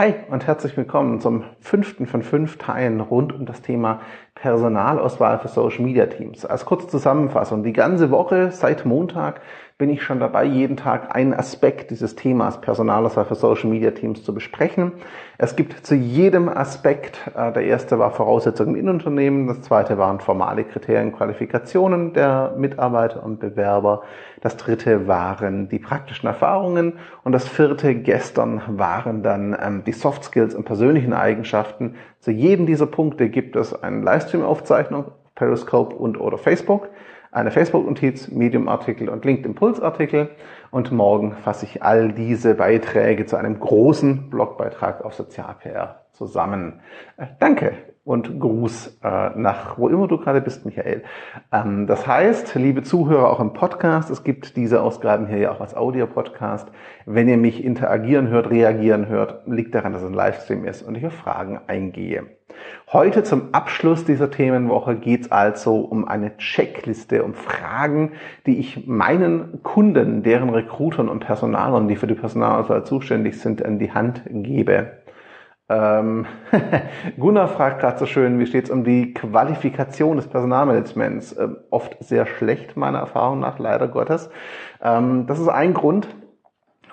Hi und herzlich willkommen zum fünften von fünf Teilen rund um das Thema Personalauswahl für Social Media Teams. Als kurze Zusammenfassung, die ganze Woche seit Montag bin ich schon dabei, jeden Tag einen Aspekt dieses Themas Personalauswahl für Social Media Teams zu besprechen. Es gibt zu jedem Aspekt, äh, der erste war Voraussetzungen in Unternehmen, das zweite waren formale Kriterien, Qualifikationen der Mitarbeiter und Bewerber, das dritte waren die praktischen Erfahrungen und das vierte gestern waren dann ähm, die Soft Skills und persönlichen Eigenschaften. Zu jedem dieser Punkte gibt es eine Livestream-Aufzeichnung, Periscope und oder Facebook eine Facebook-Notiz, Medium-Artikel und LinkedIn-Puls-Artikel. Und morgen fasse ich all diese Beiträge zu einem großen Blogbeitrag auf Sozial-PR zusammen. Äh, danke und Gruß äh, nach wo immer du gerade bist, Michael. Ähm, das heißt, liebe Zuhörer auch im Podcast, es gibt diese Ausgaben hier ja auch als Audio-Podcast. Wenn ihr mich interagieren hört, reagieren hört, liegt daran, dass es ein Livestream ist und ich auf Fragen eingehe. Heute zum Abschluss dieser Themenwoche geht es also um eine Checkliste, um Fragen, die ich meinen Kunden, deren Recruitern und Personalern, die für die Personalauswahl zuständig sind, in die Hand gebe. Ähm, Gunnar fragt gerade so schön, wie steht es um die Qualifikation des Personalmanagements? Ähm, oft sehr schlecht, meiner Erfahrung nach, leider Gottes. Ähm, das ist ein Grund,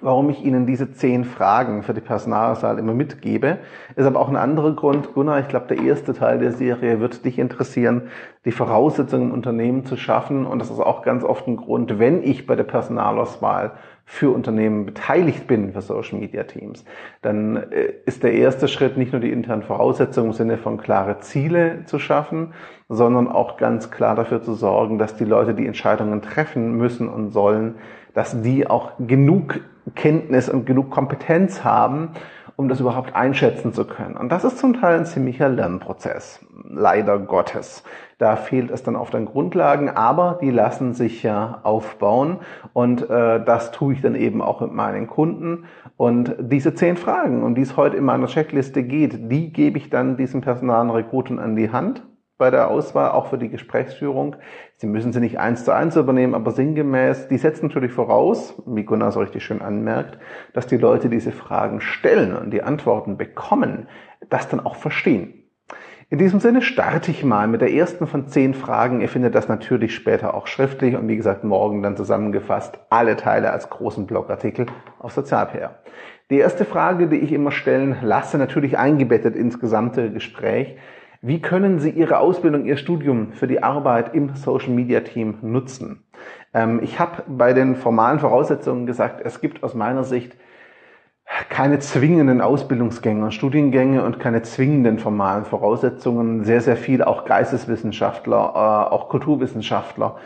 warum ich Ihnen diese zehn Fragen für die Personalauswahl immer mitgebe. Ist aber auch ein anderer Grund. Gunnar, ich glaube, der erste Teil der Serie wird dich interessieren, die Voraussetzungen im Unternehmen zu schaffen. Und das ist auch ganz oft ein Grund, wenn ich bei der Personalauswahl für Unternehmen beteiligt bin für Social Media Teams, dann äh, ist der erste Schritt nicht nur die internen Voraussetzungen im Sinne von klare Ziele zu schaffen, sondern auch ganz klar dafür zu sorgen, dass die Leute, die Entscheidungen treffen müssen und sollen, dass die auch genug Kenntnis und genug Kompetenz haben, um das überhaupt einschätzen zu können. Und das ist zum Teil ein ziemlicher Lernprozess, leider Gottes. Da fehlt es dann oft an Grundlagen, aber die lassen sich ja aufbauen und äh, das tue ich dann eben auch mit meinen Kunden. Und diese zehn Fragen, um die es heute in meiner Checkliste geht, die gebe ich dann diesen personalen Rekruten an die Hand bei der Auswahl, auch für die Gesprächsführung. Sie müssen sie nicht eins zu eins übernehmen, aber sinngemäß, die setzen natürlich voraus, wie Gunnar so richtig schön anmerkt, dass die Leute diese Fragen stellen und die Antworten bekommen, das dann auch verstehen. In diesem Sinne starte ich mal mit der ersten von zehn Fragen. Ihr findet das natürlich später auch schriftlich und wie gesagt morgen dann zusammengefasst alle Teile als großen Blogartikel auf Sozial-PR. Die erste Frage, die ich immer stellen lasse, natürlich eingebettet ins gesamte Gespräch, wie können Sie Ihre Ausbildung, Ihr Studium für die Arbeit im Social Media Team nutzen? Ähm, ich habe bei den formalen Voraussetzungen gesagt, es gibt aus meiner Sicht keine zwingenden Ausbildungsgänge und Studiengänge und keine zwingenden formalen Voraussetzungen. Sehr, sehr viel auch Geisteswissenschaftler, äh, auch Kulturwissenschaftler,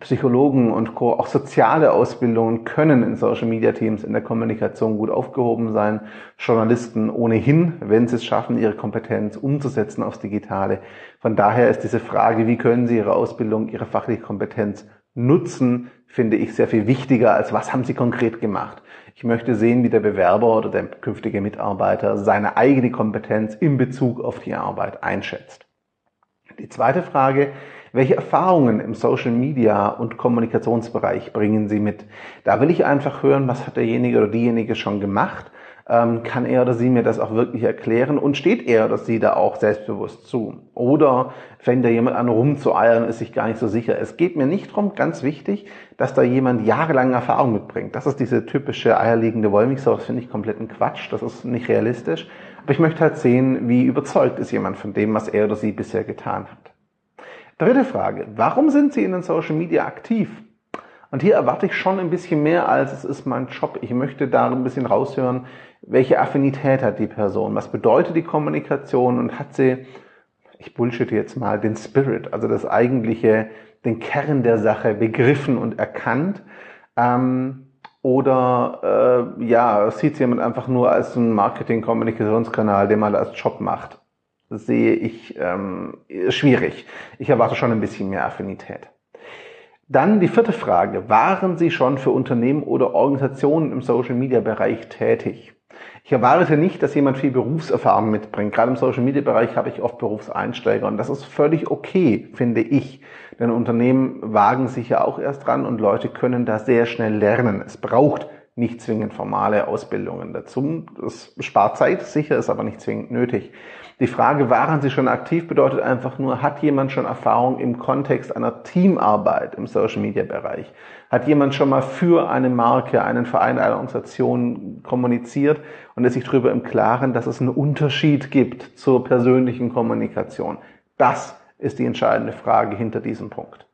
Psychologen und Co. Auch soziale Ausbildungen können in Social Media Teams in der Kommunikation gut aufgehoben sein. Journalisten ohnehin, wenn sie es schaffen, ihre Kompetenz umzusetzen aufs Digitale. Von daher ist diese Frage, wie können Sie Ihre Ausbildung, Ihre fachliche Kompetenz nutzen, finde ich sehr viel wichtiger als was haben Sie konkret gemacht. Ich möchte sehen, wie der Bewerber oder der künftige Mitarbeiter seine eigene Kompetenz in Bezug auf die Arbeit einschätzt. Die zweite Frage, welche Erfahrungen im Social Media und Kommunikationsbereich bringen Sie mit? Da will ich einfach hören, was hat derjenige oder diejenige schon gemacht ähm, kann er oder sie mir das auch wirklich erklären und steht er oder sie da auch selbstbewusst zu? Oder fängt da jemand an rumzueiern, ist sich gar nicht so sicher? Es geht mir nicht darum, ganz wichtig, dass da jemand jahrelang Erfahrung mitbringt. Das ist diese typische eierlegende Wollmilchsau, das finde ich kompletten Quatsch, das ist nicht realistisch. Aber ich möchte halt sehen, wie überzeugt ist jemand von dem, was er oder sie bisher getan hat. Dritte Frage. Warum sind Sie in den Social Media aktiv? Und hier erwarte ich schon ein bisschen mehr, als es ist mein Job. Ich möchte da ein bisschen raushören, welche Affinität hat die Person? Was bedeutet die Kommunikation? Und hat sie, ich bullshit jetzt mal, den Spirit, also das eigentliche, den Kern der Sache begriffen und erkannt? Ähm, oder äh, ja, sieht sie jemand einfach nur als einen Marketing-Kommunikationskanal, den man als Job macht? Sehe ich ähm, schwierig. Ich erwarte schon ein bisschen mehr Affinität. Dann die vierte Frage. Waren Sie schon für Unternehmen oder Organisationen im Social-Media-Bereich tätig? Ich erwarte nicht, dass jemand viel Berufserfahrung mitbringt. Gerade im Social-Media-Bereich habe ich oft Berufseinsteiger und das ist völlig okay, finde ich. Denn Unternehmen wagen sich ja auch erst dran und Leute können da sehr schnell lernen. Es braucht nicht zwingend formale Ausbildungen dazu. Das spart Zeit, sicher, ist aber nicht zwingend nötig. Die Frage, waren Sie schon aktiv, bedeutet einfach nur, hat jemand schon Erfahrung im Kontext einer Teamarbeit im Social Media Bereich? Hat jemand schon mal für eine Marke, einen Verein, eine Organisation kommuniziert und ist sich darüber im Klaren, dass es einen Unterschied gibt zur persönlichen Kommunikation? Das ist die entscheidende Frage hinter diesem Punkt.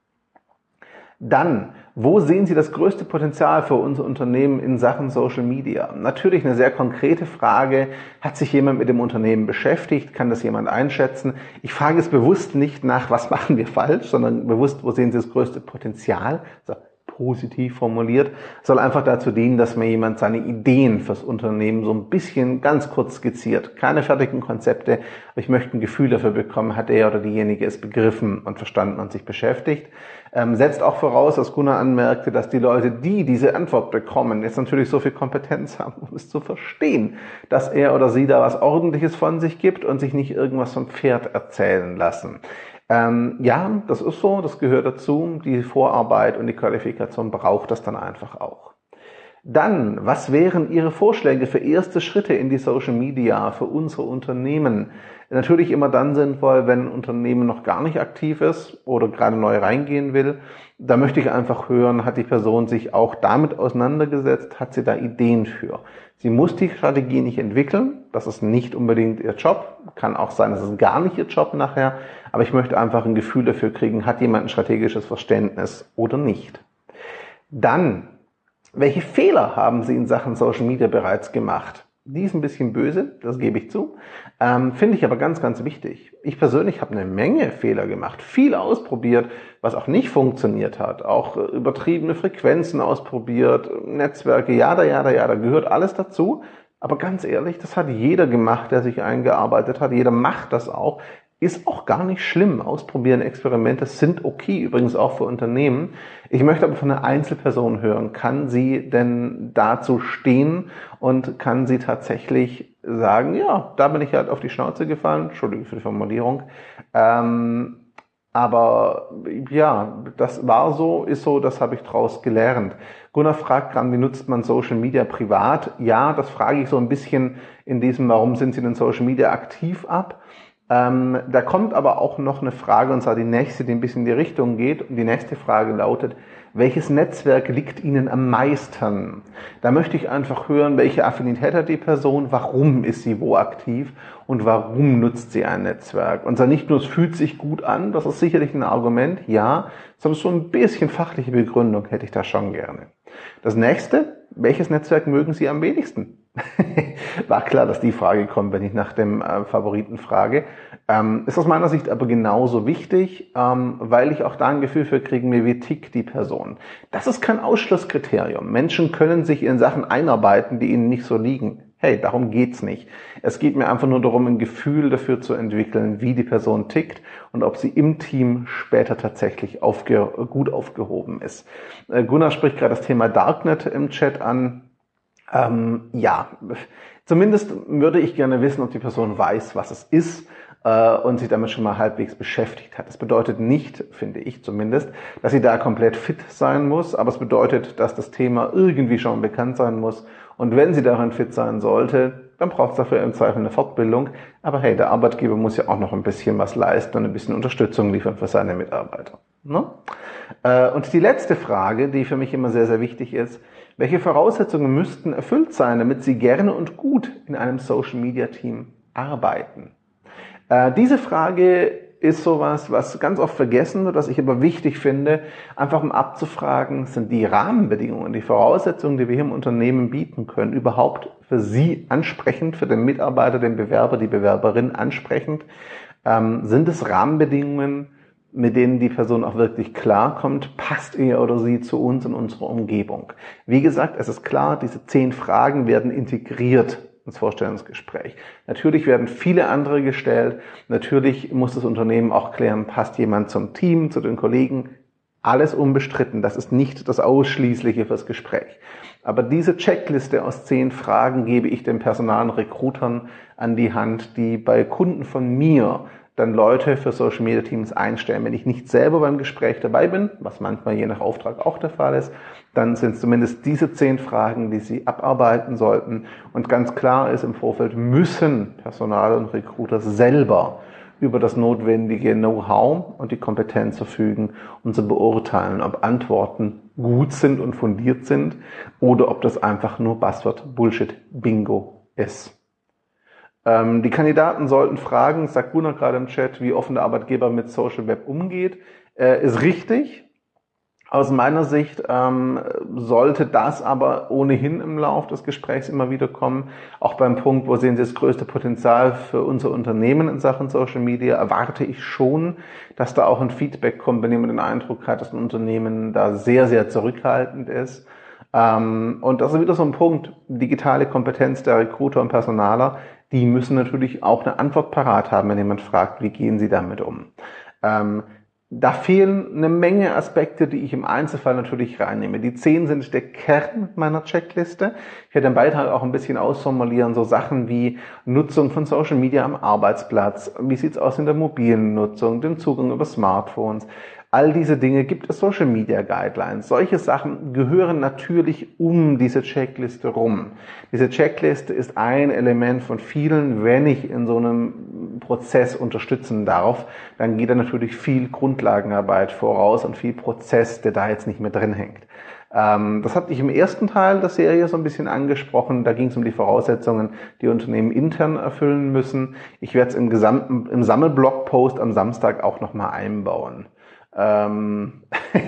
Dann, wo sehen Sie das größte Potenzial für unser Unternehmen in Sachen Social Media? Natürlich eine sehr konkrete Frage. Hat sich jemand mit dem Unternehmen beschäftigt? Kann das jemand einschätzen? Ich frage es bewusst nicht nach, was machen wir falsch, sondern bewusst, wo sehen Sie das größte Potenzial? Also positiv formuliert, soll einfach dazu dienen, dass mir jemand seine Ideen fürs Unternehmen so ein bisschen ganz kurz skizziert. Keine fertigen Konzepte, aber ich möchte ein Gefühl dafür bekommen, hat er oder diejenige es begriffen und verstanden und sich beschäftigt. Ähm, setzt auch voraus, dass Gunnar anmerkte, dass die Leute, die diese Antwort bekommen, jetzt natürlich so viel Kompetenz haben, um es zu verstehen, dass er oder sie da was Ordentliches von sich gibt und sich nicht irgendwas vom Pferd erzählen lassen. Ähm, ja, das ist so, das gehört dazu. Die Vorarbeit und die Qualifikation braucht das dann einfach auch. Dann, was wären Ihre Vorschläge für erste Schritte in die Social Media für unsere Unternehmen? Natürlich immer dann sinnvoll, wenn ein Unternehmen noch gar nicht aktiv ist oder gerade neu reingehen will. Da möchte ich einfach hören, hat die Person sich auch damit auseinandergesetzt? Hat sie da Ideen für? Sie muss die Strategie nicht entwickeln. Das ist nicht unbedingt ihr Job. Kann auch sein, das ist gar nicht ihr Job nachher. Aber ich möchte einfach ein Gefühl dafür kriegen, hat jemand ein strategisches Verständnis oder nicht. Dann, welche Fehler haben Sie in Sachen Social Media bereits gemacht? Die ist ein bisschen böse, das gebe ich zu. Ähm, Finde ich aber ganz, ganz wichtig. Ich persönlich habe eine Menge Fehler gemacht, viel ausprobiert, was auch nicht funktioniert hat. Auch äh, übertriebene Frequenzen ausprobiert, Netzwerke, ja, da, ja, da, ja, da gehört alles dazu. Aber ganz ehrlich, das hat jeder gemacht, der sich eingearbeitet hat. Jeder macht das auch. Ist auch gar nicht schlimm. Ausprobieren, Experimente sind okay, übrigens auch für Unternehmen. Ich möchte aber von einer Einzelperson hören. Kann sie denn dazu stehen und kann sie tatsächlich sagen, ja, da bin ich halt auf die Schnauze gefallen, Entschuldigung für die Formulierung. Ähm, aber ja, das war so, ist so, das habe ich daraus gelernt. Gunnar fragt gerade, wie nutzt man Social Media privat? Ja, das frage ich so ein bisschen in diesem, warum sind Sie denn Social Media aktiv ab? Ähm, da kommt aber auch noch eine Frage, und zwar die nächste, die ein bisschen in die Richtung geht. Und die nächste Frage lautet, welches Netzwerk liegt Ihnen am meisten? Da möchte ich einfach hören, welche Affinität hat die Person, warum ist sie wo aktiv und warum nutzt sie ein Netzwerk. Und zwar nicht nur, es fühlt sich gut an, das ist sicherlich ein Argument, ja, sondern so ein bisschen fachliche Begründung hätte ich da schon gerne. Das nächste, welches Netzwerk mögen Sie am wenigsten? War klar, dass die Frage kommt, wenn ich nach dem äh, Favoriten frage. Ähm, ist aus meiner Sicht aber genauso wichtig, ähm, weil ich auch da ein Gefühl für kriegen mir, wie tickt die Person. Das ist kein Ausschlusskriterium. Menschen können sich in Sachen einarbeiten, die ihnen nicht so liegen. Hey, darum geht's nicht. Es geht mir einfach nur darum, ein Gefühl dafür zu entwickeln, wie die Person tickt und ob sie im Team später tatsächlich aufge gut aufgehoben ist. Äh, Gunnar spricht gerade das Thema Darknet im Chat an. Ähm, ja, zumindest würde ich gerne wissen, ob die Person weiß, was es ist äh, und sich damit schon mal halbwegs beschäftigt hat. Das bedeutet nicht, finde ich zumindest, dass sie da komplett fit sein muss, aber es bedeutet, dass das Thema irgendwie schon bekannt sein muss. Und wenn sie darin fit sein sollte, dann braucht es dafür im Zweifel eine Fortbildung. Aber hey, der Arbeitgeber muss ja auch noch ein bisschen was leisten und ein bisschen Unterstützung liefern für seine Mitarbeiter. Ne? Äh, und die letzte Frage, die für mich immer sehr, sehr wichtig ist, welche Voraussetzungen müssten erfüllt sein, damit Sie gerne und gut in einem Social Media Team arbeiten? Äh, diese Frage ist sowas, was ganz oft vergessen wird, was ich aber wichtig finde, einfach um abzufragen, sind die Rahmenbedingungen, die Voraussetzungen, die wir hier im Unternehmen bieten können, überhaupt für Sie ansprechend, für den Mitarbeiter, den Bewerber, die Bewerberin ansprechend? Ähm, sind es Rahmenbedingungen, mit denen die Person auch wirklich klarkommt, passt er oder sie zu uns in unserer Umgebung. Wie gesagt, es ist klar, diese zehn Fragen werden integriert ins Vorstellungsgespräch. Natürlich werden viele andere gestellt. Natürlich muss das Unternehmen auch klären, passt jemand zum Team, zu den Kollegen. Alles unbestritten. Das ist nicht das Ausschließliche fürs Gespräch. Aber diese Checkliste aus zehn Fragen gebe ich den personalen Rekrutern an die Hand, die bei Kunden von mir dann Leute für Social Media Teams einstellen. Wenn ich nicht selber beim Gespräch dabei bin, was manchmal je nach Auftrag auch der Fall ist, dann sind es zumindest diese zehn Fragen, die Sie abarbeiten sollten. Und ganz klar ist im Vorfeld, müssen Personal und Recruiter selber über das notwendige Know-how und die Kompetenz verfügen, um zu beurteilen, ob Antworten gut sind und fundiert sind oder ob das einfach nur Buzzword Bullshit Bingo ist. Ähm, die Kandidaten sollten fragen, sagt Gunnar gerade im Chat, wie offen der Arbeitgeber mit Social Web umgeht. Äh, ist richtig. Aus meiner Sicht ähm, sollte das aber ohnehin im Lauf des Gesprächs immer wieder kommen. Auch beim Punkt, wo sehen Sie das größte Potenzial für unser Unternehmen in Sachen Social Media, erwarte ich schon, dass da auch ein Feedback kommt, wenn jemand den Eindruck hat, dass ein Unternehmen da sehr, sehr zurückhaltend ist. Ähm, und das ist wieder so ein Punkt, digitale Kompetenz der Recruiter und Personaler die müssen natürlich auch eine Antwort parat haben, wenn jemand fragt, wie gehen sie damit um. Ähm, da fehlen eine Menge Aspekte, die ich im Einzelfall natürlich reinnehme. Die zehn sind der Kern meiner Checkliste. Ich werde den Beitrag auch ein bisschen ausformulieren, so Sachen wie Nutzung von Social Media am Arbeitsplatz, wie sieht's aus in der mobilen Nutzung, den Zugang über Smartphones, All diese Dinge gibt es Social Media Guidelines. Solche Sachen gehören natürlich um diese Checkliste rum. Diese Checkliste ist ein Element von vielen. Wenn ich in so einem Prozess unterstützen darf, dann geht da natürlich viel Grundlagenarbeit voraus und viel Prozess, der da jetzt nicht mehr drin hängt. Ähm, das hatte ich im ersten Teil der Serie so ein bisschen angesprochen. Da ging es um die Voraussetzungen, die Unternehmen intern erfüllen müssen. Ich werde es im gesamten, im Sammelblogpost am Samstag auch nochmal einbauen. Ähm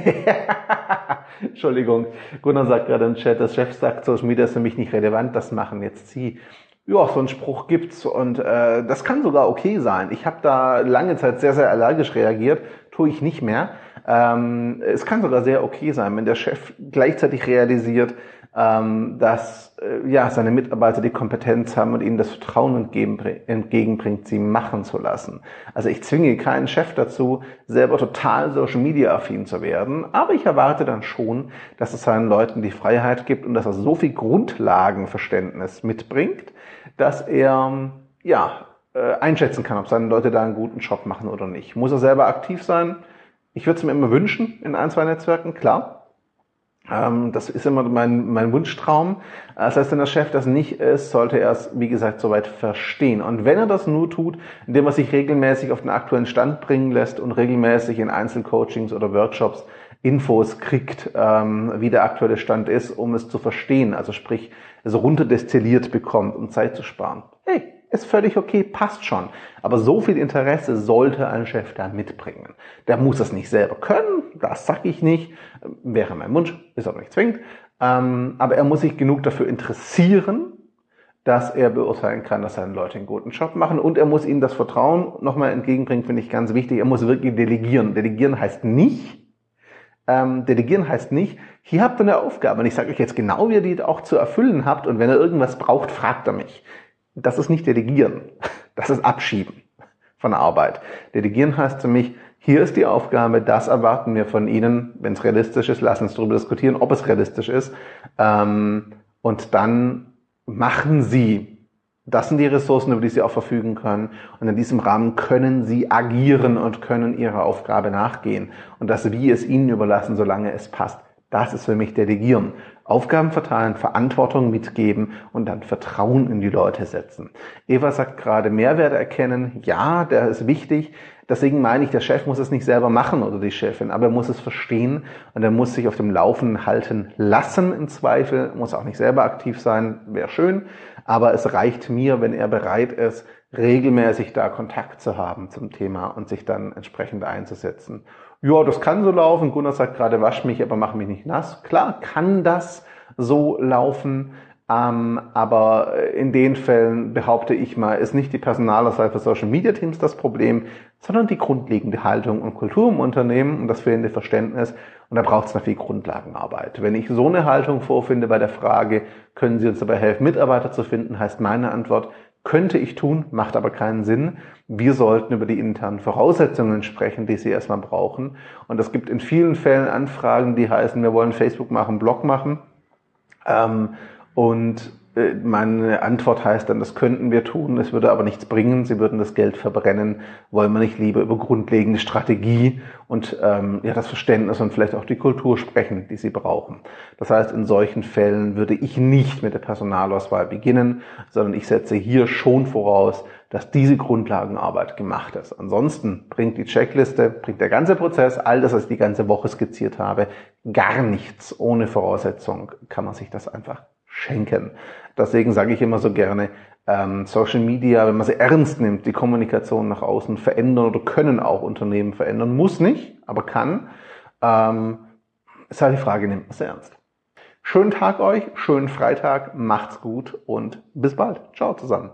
Entschuldigung, Gunnar sagt gerade im Chat, das Chef sagt, Social Media ist für mich nicht relevant, das machen jetzt Sie. Ja, so einen Spruch gibt's und äh, das kann sogar okay sein. Ich habe da lange Zeit sehr, sehr allergisch reagiert, tue ich nicht mehr. Ähm, es kann sogar sehr okay sein, wenn der Chef gleichzeitig realisiert, ähm, dass äh, ja, seine Mitarbeiter die Kompetenz haben und ihnen das Vertrauen entgegenbringt, sie machen zu lassen. Also ich zwinge keinen Chef dazu, selber total Social Media affin zu werden, aber ich erwarte dann schon, dass es seinen Leuten die Freiheit gibt und dass er so viel Grundlagenverständnis mitbringt, dass er ja äh, einschätzen kann, ob seine Leute da einen guten Job machen oder nicht. Muss er selber aktiv sein? Ich würde es mir immer wünschen in ein, zwei Netzwerken, klar. Ähm, das ist immer mein, mein Wunschtraum. Das heißt, wenn der Chef das nicht ist, sollte er es, wie gesagt, soweit verstehen. Und wenn er das nur tut, indem er sich regelmäßig auf den aktuellen Stand bringen lässt und regelmäßig in Einzelcoachings oder Workshops Infos kriegt, ähm, wie der aktuelle Stand ist, um es zu verstehen, also sprich, es runterdestilliert bekommt, um Zeit zu sparen. Hey, ist völlig okay, passt schon. Aber so viel Interesse sollte ein Chef da mitbringen. Der muss das nicht selber können, das sag ich nicht, wäre mein Wunsch, ist auch nicht zwingend. Ähm, aber er muss sich genug dafür interessieren, dass er beurteilen kann, dass seine Leute einen guten Job machen und er muss ihnen das Vertrauen nochmal entgegenbringen, finde ich ganz wichtig. Er muss wirklich delegieren. Delegieren heißt nicht, ähm, delegieren heißt nicht, hier habt ihr eine Aufgabe und ich sage euch jetzt genau, wie ihr die auch zu erfüllen habt und wenn ihr irgendwas braucht, fragt er mich das ist nicht Delegieren, das ist Abschieben von Arbeit. Delegieren heißt für mich, hier ist die Aufgabe, das erwarten wir von Ihnen, wenn es realistisch ist, lassen uns darüber diskutieren, ob es realistisch ist. Ähm, und dann machen Sie. Das sind die Ressourcen, über die Sie auch verfügen können. Und in diesem Rahmen können Sie agieren und können Ihrer Aufgabe nachgehen. Und das Wie es Ihnen überlassen, solange es passt. Das ist für mich Delegieren. Aufgaben verteilen, Verantwortung mitgeben und dann Vertrauen in die Leute setzen. Eva sagt gerade Mehrwert erkennen. Ja, der ist wichtig. Deswegen meine ich, der Chef muss es nicht selber machen oder die Chefin, aber er muss es verstehen und er muss sich auf dem Laufenden halten lassen im Zweifel, muss auch nicht selber aktiv sein, wäre schön, aber es reicht mir, wenn er bereit ist, regelmäßig da Kontakt zu haben zum Thema und sich dann entsprechend einzusetzen ja, das kann so laufen. Gunnar sagt gerade, wasch mich, aber mach mich nicht nass. Klar, kann das so laufen. Ähm, aber in den Fällen behaupte ich mal, ist nicht die Personalauswahl für Social Media Teams das Problem, sondern die grundlegende Haltung und Kultur im Unternehmen und das fehlende Verständnis. Und da braucht es noch viel Grundlagenarbeit. Wenn ich so eine Haltung vorfinde bei der Frage, können Sie uns dabei helfen, Mitarbeiter zu finden, heißt meine Antwort, könnte ich tun, macht aber keinen Sinn. Wir sollten über die internen Voraussetzungen sprechen, die Sie erstmal brauchen. Und es gibt in vielen Fällen Anfragen, die heißen, wir wollen Facebook machen, Blog machen. Ähm, und meine Antwort heißt dann, das könnten wir tun, es würde aber nichts bringen, sie würden das Geld verbrennen, wollen wir nicht lieber über grundlegende Strategie und ähm, ja, das Verständnis und vielleicht auch die Kultur sprechen, die sie brauchen. Das heißt, in solchen Fällen würde ich nicht mit der Personalauswahl beginnen, sondern ich setze hier schon voraus, dass diese Grundlagenarbeit gemacht ist. Ansonsten bringt die Checkliste, bringt der ganze Prozess, all das, was ich die ganze Woche skizziert habe, gar nichts. Ohne Voraussetzung kann man sich das einfach schenken. Deswegen sage ich immer so gerne, ähm, Social Media, wenn man sie ernst nimmt, die Kommunikation nach außen verändern oder können auch Unternehmen verändern, muss nicht, aber kann. Ähm, ist halt die Frage, nimmt man es ernst. Schönen Tag euch, schönen Freitag, macht's gut und bis bald. Ciao zusammen.